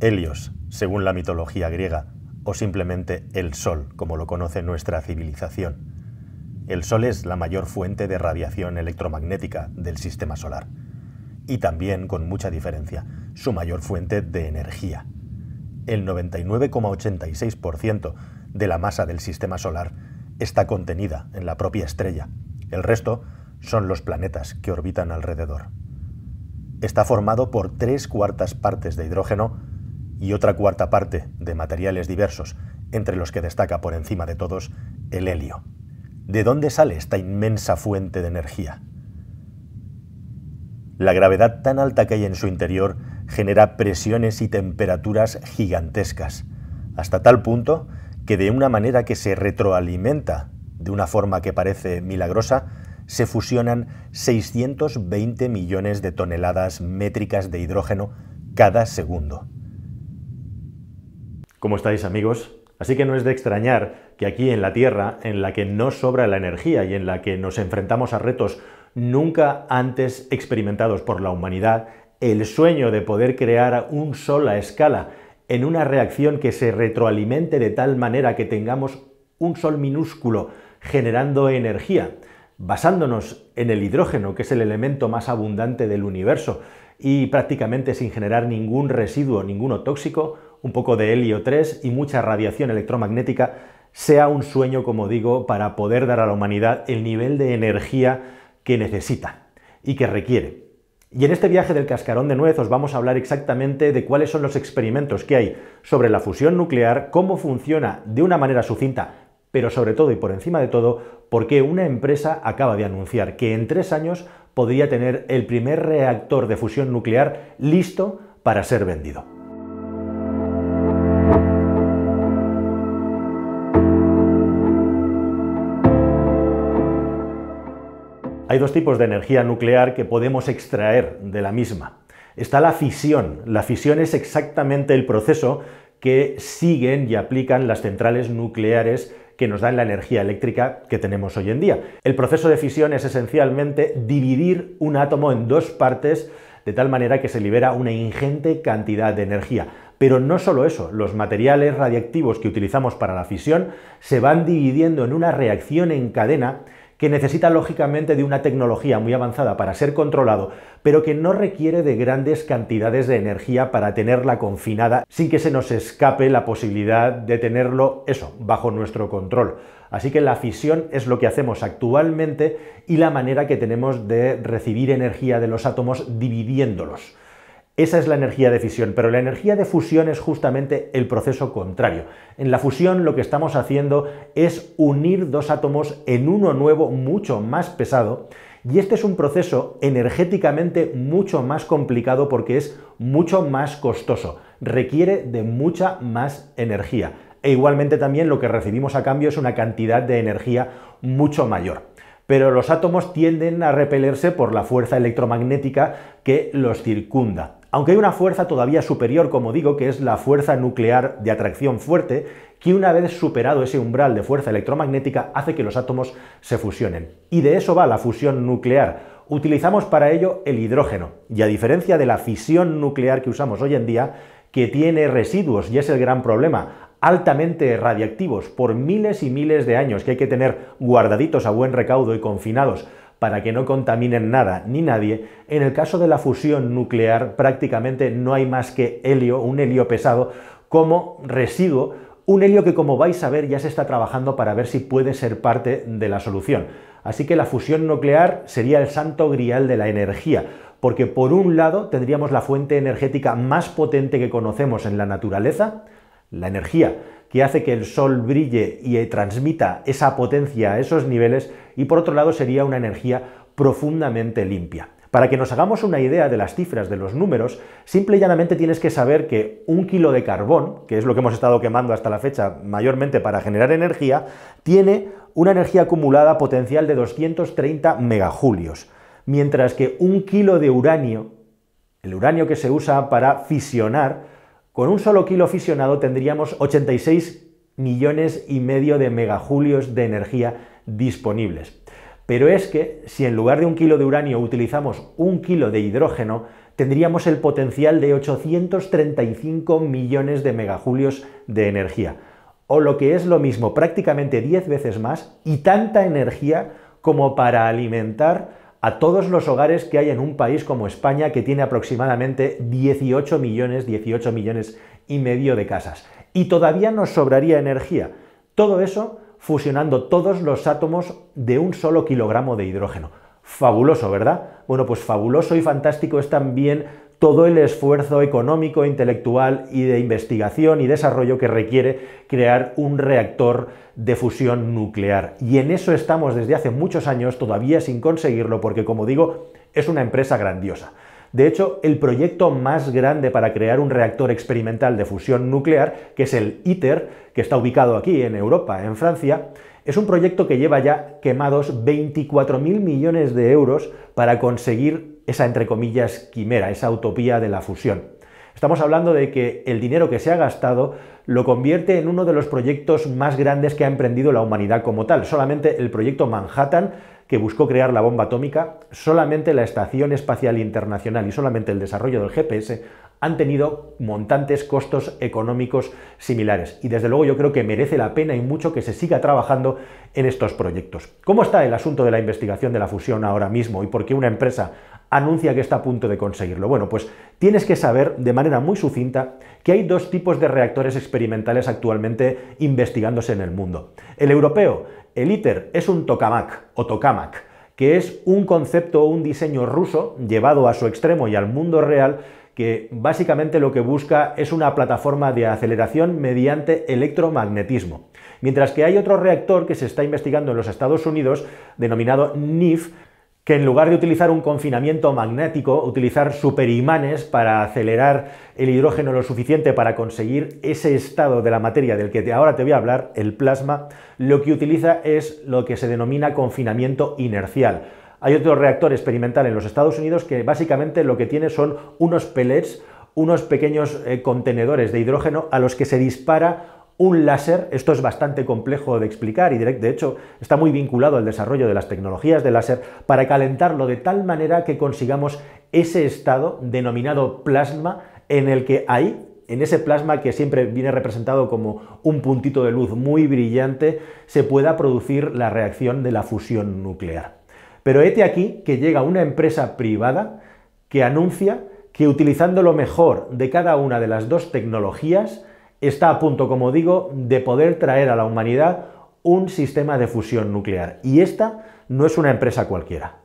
Helios, según la mitología griega, o simplemente el Sol, como lo conoce nuestra civilización. El Sol es la mayor fuente de radiación electromagnética del sistema solar y también, con mucha diferencia, su mayor fuente de energía. El 99,86% de la masa del sistema solar está contenida en la propia estrella. El resto son los planetas que orbitan alrededor. Está formado por tres cuartas partes de hidrógeno y otra cuarta parte de materiales diversos, entre los que destaca por encima de todos el helio. ¿De dónde sale esta inmensa fuente de energía? La gravedad tan alta que hay en su interior genera presiones y temperaturas gigantescas, hasta tal punto que de una manera que se retroalimenta de una forma que parece milagrosa, se fusionan 620 millones de toneladas métricas de hidrógeno cada segundo. ¿Cómo estáis amigos? Así que no es de extrañar que aquí en la Tierra, en la que no sobra la energía y en la que nos enfrentamos a retos nunca antes experimentados por la humanidad, el sueño de poder crear un sol a escala en una reacción que se retroalimente de tal manera que tengamos un sol minúsculo generando energía, basándonos en el hidrógeno, que es el elemento más abundante del universo, y prácticamente sin generar ningún residuo, ninguno tóxico, un poco de helio 3 y mucha radiación electromagnética, sea un sueño, como digo, para poder dar a la humanidad el nivel de energía que necesita y que requiere. Y en este viaje del cascarón de nuez os vamos a hablar exactamente de cuáles son los experimentos que hay sobre la fusión nuclear, cómo funciona de una manera sucinta, pero sobre todo y por encima de todo, por qué una empresa acaba de anunciar que en tres años podría tener el primer reactor de fusión nuclear listo para ser vendido. Hay dos tipos de energía nuclear que podemos extraer de la misma. Está la fisión. La fisión es exactamente el proceso que siguen y aplican las centrales nucleares que nos dan la energía eléctrica que tenemos hoy en día. El proceso de fisión es esencialmente dividir un átomo en dos partes de tal manera que se libera una ingente cantidad de energía. Pero no solo eso, los materiales radiactivos que utilizamos para la fisión se van dividiendo en una reacción en cadena que necesita lógicamente de una tecnología muy avanzada para ser controlado, pero que no requiere de grandes cantidades de energía para tenerla confinada sin que se nos escape la posibilidad de tenerlo eso, bajo nuestro control. Así que la fisión es lo que hacemos actualmente y la manera que tenemos de recibir energía de los átomos dividiéndolos. Esa es la energía de fisión, pero la energía de fusión es justamente el proceso contrario. En la fusión lo que estamos haciendo es unir dos átomos en uno nuevo mucho más pesado y este es un proceso energéticamente mucho más complicado porque es mucho más costoso, requiere de mucha más energía. E igualmente también lo que recibimos a cambio es una cantidad de energía mucho mayor pero los átomos tienden a repelerse por la fuerza electromagnética que los circunda. Aunque hay una fuerza todavía superior, como digo, que es la fuerza nuclear de atracción fuerte, que una vez superado ese umbral de fuerza electromagnética hace que los átomos se fusionen. Y de eso va la fusión nuclear. Utilizamos para ello el hidrógeno, y a diferencia de la fisión nuclear que usamos hoy en día, que tiene residuos, y es el gran problema, altamente radiactivos por miles y miles de años que hay que tener guardaditos a buen recaudo y confinados para que no contaminen nada ni nadie, en el caso de la fusión nuclear prácticamente no hay más que helio, un helio pesado, como residuo, un helio que como vais a ver ya se está trabajando para ver si puede ser parte de la solución. Así que la fusión nuclear sería el santo grial de la energía, porque por un lado tendríamos la fuente energética más potente que conocemos en la naturaleza, la energía que hace que el Sol brille y transmita esa potencia a esos niveles, y por otro lado sería una energía profundamente limpia. Para que nos hagamos una idea de las cifras de los números, simple y llanamente tienes que saber que un kilo de carbón, que es lo que hemos estado quemando hasta la fecha mayormente para generar energía, tiene una energía acumulada potencial de 230 megajulios, mientras que un kilo de uranio, el uranio que se usa para fisionar, con un solo kilo fisionado tendríamos 86 millones y medio de megajulios de energía disponibles. Pero es que si en lugar de un kilo de uranio utilizamos un kilo de hidrógeno, tendríamos el potencial de 835 millones de megajulios de energía. O lo que es lo mismo, prácticamente 10 veces más y tanta energía como para alimentar a todos los hogares que hay en un país como España que tiene aproximadamente 18 millones, 18 millones y medio de casas. Y todavía nos sobraría energía. Todo eso fusionando todos los átomos de un solo kilogramo de hidrógeno. Fabuloso, ¿verdad? Bueno, pues fabuloso y fantástico es también todo el esfuerzo económico, intelectual y de investigación y desarrollo que requiere crear un reactor de fusión nuclear. Y en eso estamos desde hace muchos años, todavía sin conseguirlo, porque como digo, es una empresa grandiosa. De hecho, el proyecto más grande para crear un reactor experimental de fusión nuclear, que es el ITER, que está ubicado aquí en Europa, en Francia, es un proyecto que lleva ya quemados 24.000 millones de euros para conseguir esa, entre comillas, quimera, esa utopía de la fusión. Estamos hablando de que el dinero que se ha gastado lo convierte en uno de los proyectos más grandes que ha emprendido la humanidad como tal. Solamente el proyecto Manhattan que buscó crear la bomba atómica, solamente la Estación Espacial Internacional y solamente el desarrollo del GPS han tenido montantes costos económicos similares. Y desde luego yo creo que merece la pena y mucho que se siga trabajando en estos proyectos. ¿Cómo está el asunto de la investigación de la fusión ahora mismo y por qué una empresa anuncia que está a punto de conseguirlo? Bueno, pues tienes que saber de manera muy sucinta que hay dos tipos de reactores experimentales actualmente investigándose en el mundo. El europeo el ITER es un tokamak o tokamak, que es un concepto o un diseño ruso llevado a su extremo y al mundo real que básicamente lo que busca es una plataforma de aceleración mediante electromagnetismo. Mientras que hay otro reactor que se está investigando en los Estados Unidos, denominado NIF, que en lugar de utilizar un confinamiento magnético, utilizar superimanes para acelerar el hidrógeno lo suficiente para conseguir ese estado de la materia del que ahora te voy a hablar, el plasma, lo que utiliza es lo que se denomina confinamiento inercial. Hay otro reactor experimental en los Estados Unidos que básicamente lo que tiene son unos pellets, unos pequeños eh, contenedores de hidrógeno a los que se dispara un láser, esto es bastante complejo de explicar y de hecho está muy vinculado al desarrollo de las tecnologías de láser, para calentarlo de tal manera que consigamos ese estado denominado plasma en el que hay, en ese plasma que siempre viene representado como un puntito de luz muy brillante, se pueda producir la reacción de la fusión nuclear. Pero hete aquí que llega una empresa privada que anuncia que utilizando lo mejor de cada una de las dos tecnologías, está a punto, como digo, de poder traer a la humanidad un sistema de fusión nuclear. Y esta no es una empresa cualquiera.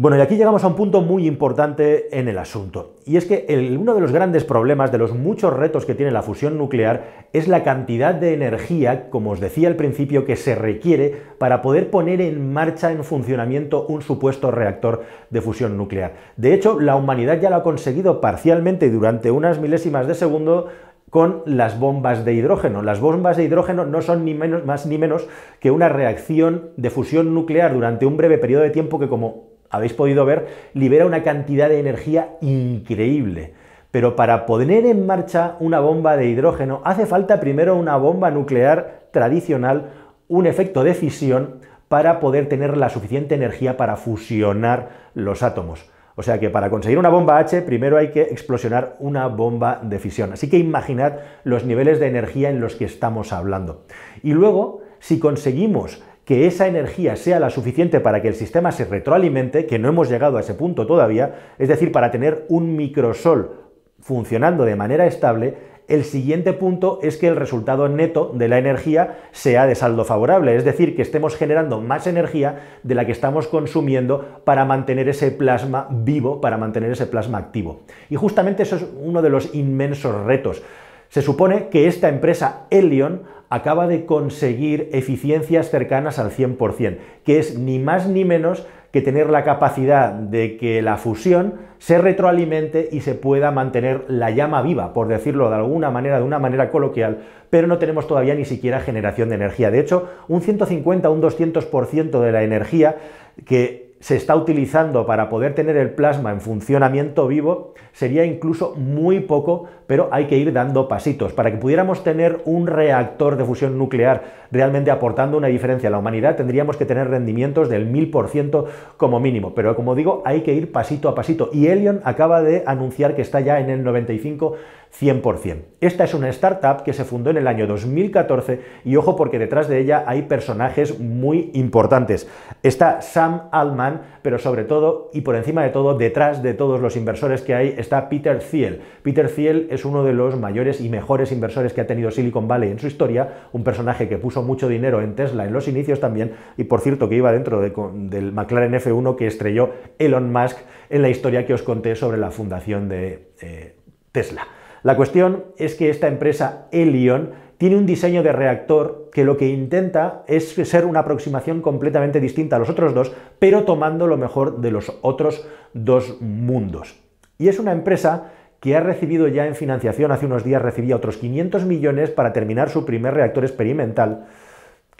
Bueno, y aquí llegamos a un punto muy importante en el asunto. Y es que uno de los grandes problemas, de los muchos retos que tiene la fusión nuclear, es la cantidad de energía, como os decía al principio, que se requiere para poder poner en marcha, en funcionamiento, un supuesto reactor de fusión nuclear. De hecho, la humanidad ya lo ha conseguido parcialmente durante unas milésimas de segundo con las bombas de hidrógeno. Las bombas de hidrógeno no son ni menos, más ni menos que una reacción de fusión nuclear durante un breve periodo de tiempo que, como habéis podido ver, libera una cantidad de energía increíble. Pero para poner en marcha una bomba de hidrógeno hace falta primero una bomba nuclear tradicional, un efecto de fisión, para poder tener la suficiente energía para fusionar los átomos. O sea que para conseguir una bomba H primero hay que explosionar una bomba de fisión. Así que imaginad los niveles de energía en los que estamos hablando. Y luego, si conseguimos que esa energía sea la suficiente para que el sistema se retroalimente, que no hemos llegado a ese punto todavía, es decir, para tener un microsol funcionando de manera estable, el siguiente punto es que el resultado neto de la energía sea de saldo favorable, es decir, que estemos generando más energía de la que estamos consumiendo para mantener ese plasma vivo, para mantener ese plasma activo. Y justamente eso es uno de los inmensos retos. Se supone que esta empresa Elion acaba de conseguir eficiencias cercanas al 100%, que es ni más ni menos que tener la capacidad de que la fusión se retroalimente y se pueda mantener la llama viva, por decirlo de alguna manera, de una manera coloquial, pero no tenemos todavía ni siquiera generación de energía. De hecho, un 150, un 200% de la energía que se está utilizando para poder tener el plasma en funcionamiento vivo sería incluso muy poco, pero hay que ir dando pasitos. Para que pudiéramos tener un reactor de fusión nuclear realmente aportando una diferencia a la humanidad, tendríamos que tener rendimientos del 1000% como mínimo. Pero como digo, hay que ir pasito a pasito. Y Helion acaba de anunciar que está ya en el 95 100%. Esta es una startup que se fundó en el año 2014 y ojo porque detrás de ella hay personajes muy importantes. Está Sam Altman, pero sobre todo y por encima de todo, detrás de todos los inversores que hay está Peter Thiel. Peter Thiel es uno de los mayores y mejores inversores que ha tenido Silicon Valley en su historia, un personaje que puso mucho dinero en Tesla en los inicios también y por cierto que iba dentro del McLaren F1 que estrelló Elon Musk en la historia que os conté sobre la fundación de eh, Tesla. La cuestión es que esta empresa Elion tiene un diseño de reactor que lo que intenta es ser una aproximación completamente distinta a los otros dos, pero tomando lo mejor de los otros dos mundos. Y es una empresa que ha recibido ya en financiación, hace unos días recibía otros 500 millones para terminar su primer reactor experimental,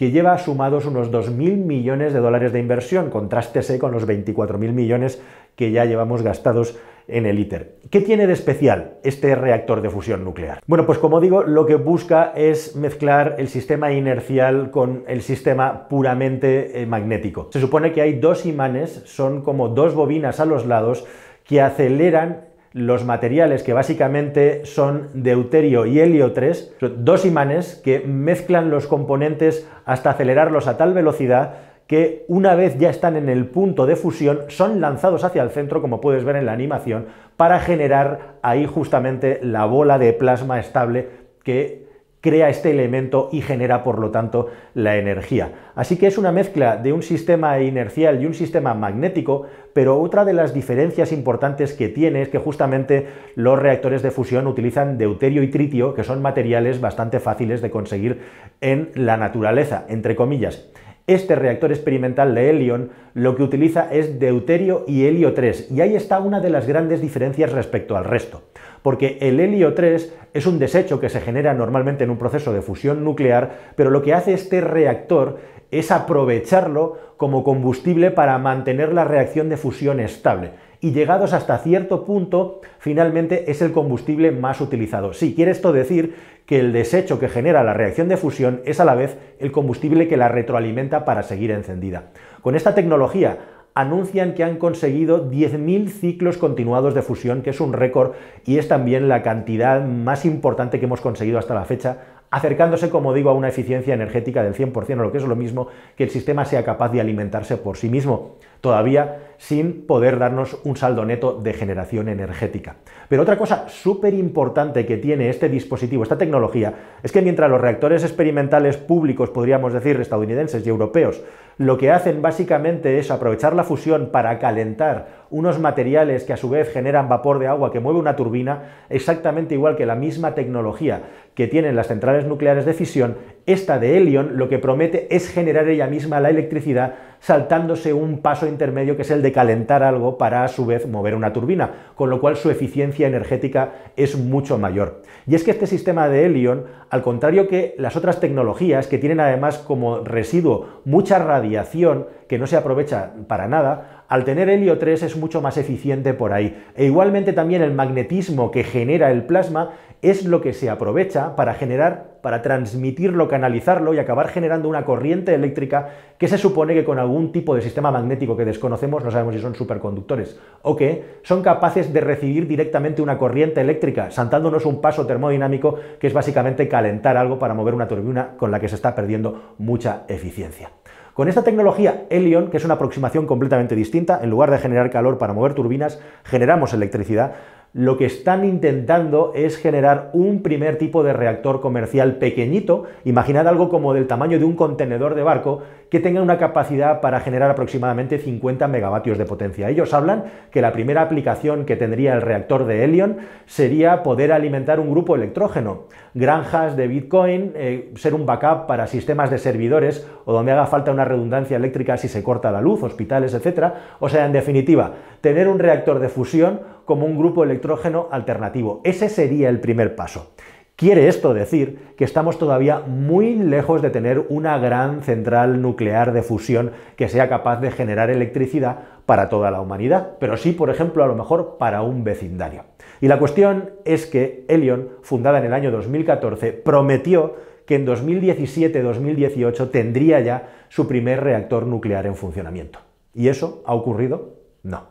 que lleva sumados unos 2.000 millones de dólares de inversión, contrástese con los 24.000 millones que ya llevamos gastados en el ITER. ¿Qué tiene de especial este reactor de fusión nuclear? Bueno, pues como digo, lo que busca es mezclar el sistema inercial con el sistema puramente eh, magnético. Se supone que hay dos imanes, son como dos bobinas a los lados, que aceleran los materiales que básicamente son deuterio y helio 3, dos imanes que mezclan los componentes hasta acelerarlos a tal velocidad que una vez ya están en el punto de fusión son lanzados hacia el centro, como puedes ver en la animación, para generar ahí justamente la bola de plasma estable que crea este elemento y genera por lo tanto la energía. Así que es una mezcla de un sistema inercial y un sistema magnético, pero otra de las diferencias importantes que tiene es que justamente los reactores de fusión utilizan deuterio y tritio, que son materiales bastante fáciles de conseguir en la naturaleza, entre comillas. Este reactor experimental de Helion lo que utiliza es deuterio y helio 3, y ahí está una de las grandes diferencias respecto al resto, porque el helio 3 es un desecho que se genera normalmente en un proceso de fusión nuclear, pero lo que hace este reactor es aprovecharlo como combustible para mantener la reacción de fusión estable y llegados hasta cierto punto, finalmente es el combustible más utilizado. Sí, quiere esto decir que el desecho que genera la reacción de fusión es a la vez el combustible que la retroalimenta para seguir encendida. Con esta tecnología anuncian que han conseguido 10.000 ciclos continuados de fusión, que es un récord y es también la cantidad más importante que hemos conseguido hasta la fecha acercándose, como digo, a una eficiencia energética del 100%, o lo que es lo mismo que el sistema sea capaz de alimentarse por sí mismo, todavía sin poder darnos un saldo neto de generación energética. Pero otra cosa súper importante que tiene este dispositivo, esta tecnología, es que mientras los reactores experimentales públicos, podríamos decir estadounidenses y europeos, lo que hacen básicamente es aprovechar la fusión para calentar unos materiales que a su vez generan vapor de agua que mueve una turbina, exactamente igual que la misma tecnología que tienen las centrales nucleares de fisión, esta de Helion lo que promete es generar ella misma la electricidad saltándose un paso intermedio que es el de calentar algo para a su vez mover una turbina, con lo cual su eficiencia energética es mucho mayor. Y es que este sistema de Helion, al contrario que las otras tecnologías que tienen además como residuo mucha radiación que no se aprovecha para nada, al tener helio 3 es mucho más eficiente por ahí. E igualmente también el magnetismo que genera el plasma es lo que se aprovecha para generar, para transmitirlo, canalizarlo y acabar generando una corriente eléctrica que se supone que con algún tipo de sistema magnético que desconocemos, no sabemos si son superconductores o qué, son capaces de recibir directamente una corriente eléctrica, saltándonos un paso termodinámico que es básicamente calentar algo para mover una turbina con la que se está perdiendo mucha eficiencia. Con esta tecnología Helion, que es una aproximación completamente distinta, en lugar de generar calor para mover turbinas, generamos electricidad, lo que están intentando es generar un primer tipo de reactor comercial pequeñito, imaginad algo como del tamaño de un contenedor de barco, que tenga una capacidad para generar aproximadamente 50 megavatios de potencia. Ellos hablan que la primera aplicación que tendría el reactor de Helion sería poder alimentar un grupo electrógeno, granjas de Bitcoin, eh, ser un backup para sistemas de servidores o donde haga falta una redundancia eléctrica si se corta la luz, hospitales, etc. O sea, en definitiva, tener un reactor de fusión como un grupo electrógeno alternativo. Ese sería el primer paso. Quiere esto decir que estamos todavía muy lejos de tener una gran central nuclear de fusión que sea capaz de generar electricidad para toda la humanidad, pero sí, por ejemplo, a lo mejor para un vecindario. Y la cuestión es que Elion, fundada en el año 2014, prometió que en 2017-2018 tendría ya su primer reactor nuclear en funcionamiento. ¿Y eso ha ocurrido? No.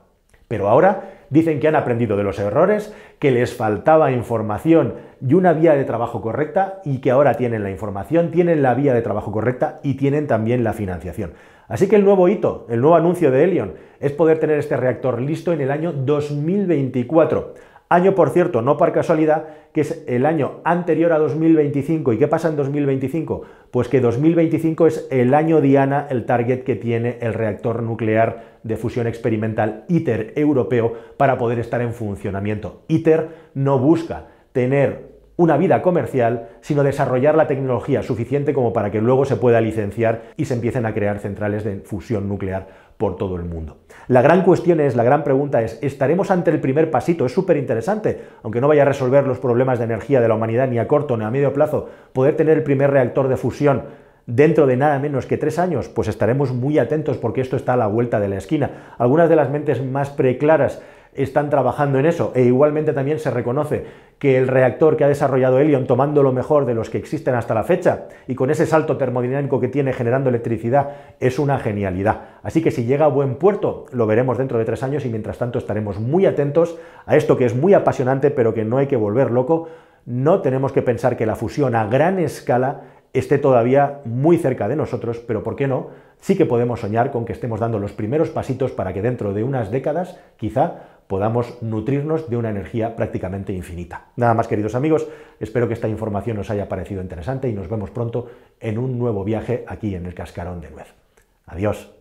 Pero ahora dicen que han aprendido de los errores, que les faltaba información y una vía de trabajo correcta y que ahora tienen la información, tienen la vía de trabajo correcta y tienen también la financiación. Así que el nuevo hito, el nuevo anuncio de Helion es poder tener este reactor listo en el año 2024. Año, por cierto, no por casualidad, que es el año anterior a 2025. ¿Y qué pasa en 2025? Pues que 2025 es el año Diana, el target que tiene el reactor nuclear de fusión experimental ITER europeo para poder estar en funcionamiento. ITER no busca tener una vida comercial, sino desarrollar la tecnología suficiente como para que luego se pueda licenciar y se empiecen a crear centrales de fusión nuclear por todo el mundo. La gran cuestión es, la gran pregunta es, ¿estaremos ante el primer pasito? Es súper interesante, aunque no vaya a resolver los problemas de energía de la humanidad ni a corto ni a medio plazo, poder tener el primer reactor de fusión dentro de nada menos que tres años, pues estaremos muy atentos porque esto está a la vuelta de la esquina. Algunas de las mentes más preclaras están trabajando en eso e igualmente también se reconoce que el reactor que ha desarrollado Helion, tomando lo mejor de los que existen hasta la fecha y con ese salto termodinámico que tiene generando electricidad, es una genialidad. Así que si llega a buen puerto, lo veremos dentro de tres años y mientras tanto estaremos muy atentos a esto que es muy apasionante pero que no hay que volver loco. No tenemos que pensar que la fusión a gran escala esté todavía muy cerca de nosotros, pero ¿por qué no? Sí que podemos soñar con que estemos dando los primeros pasitos para que dentro de unas décadas, quizá, podamos nutrirnos de una energía prácticamente infinita. Nada más, queridos amigos, espero que esta información os haya parecido interesante y nos vemos pronto en un nuevo viaje aquí en el Cascarón de Nuez. Adiós.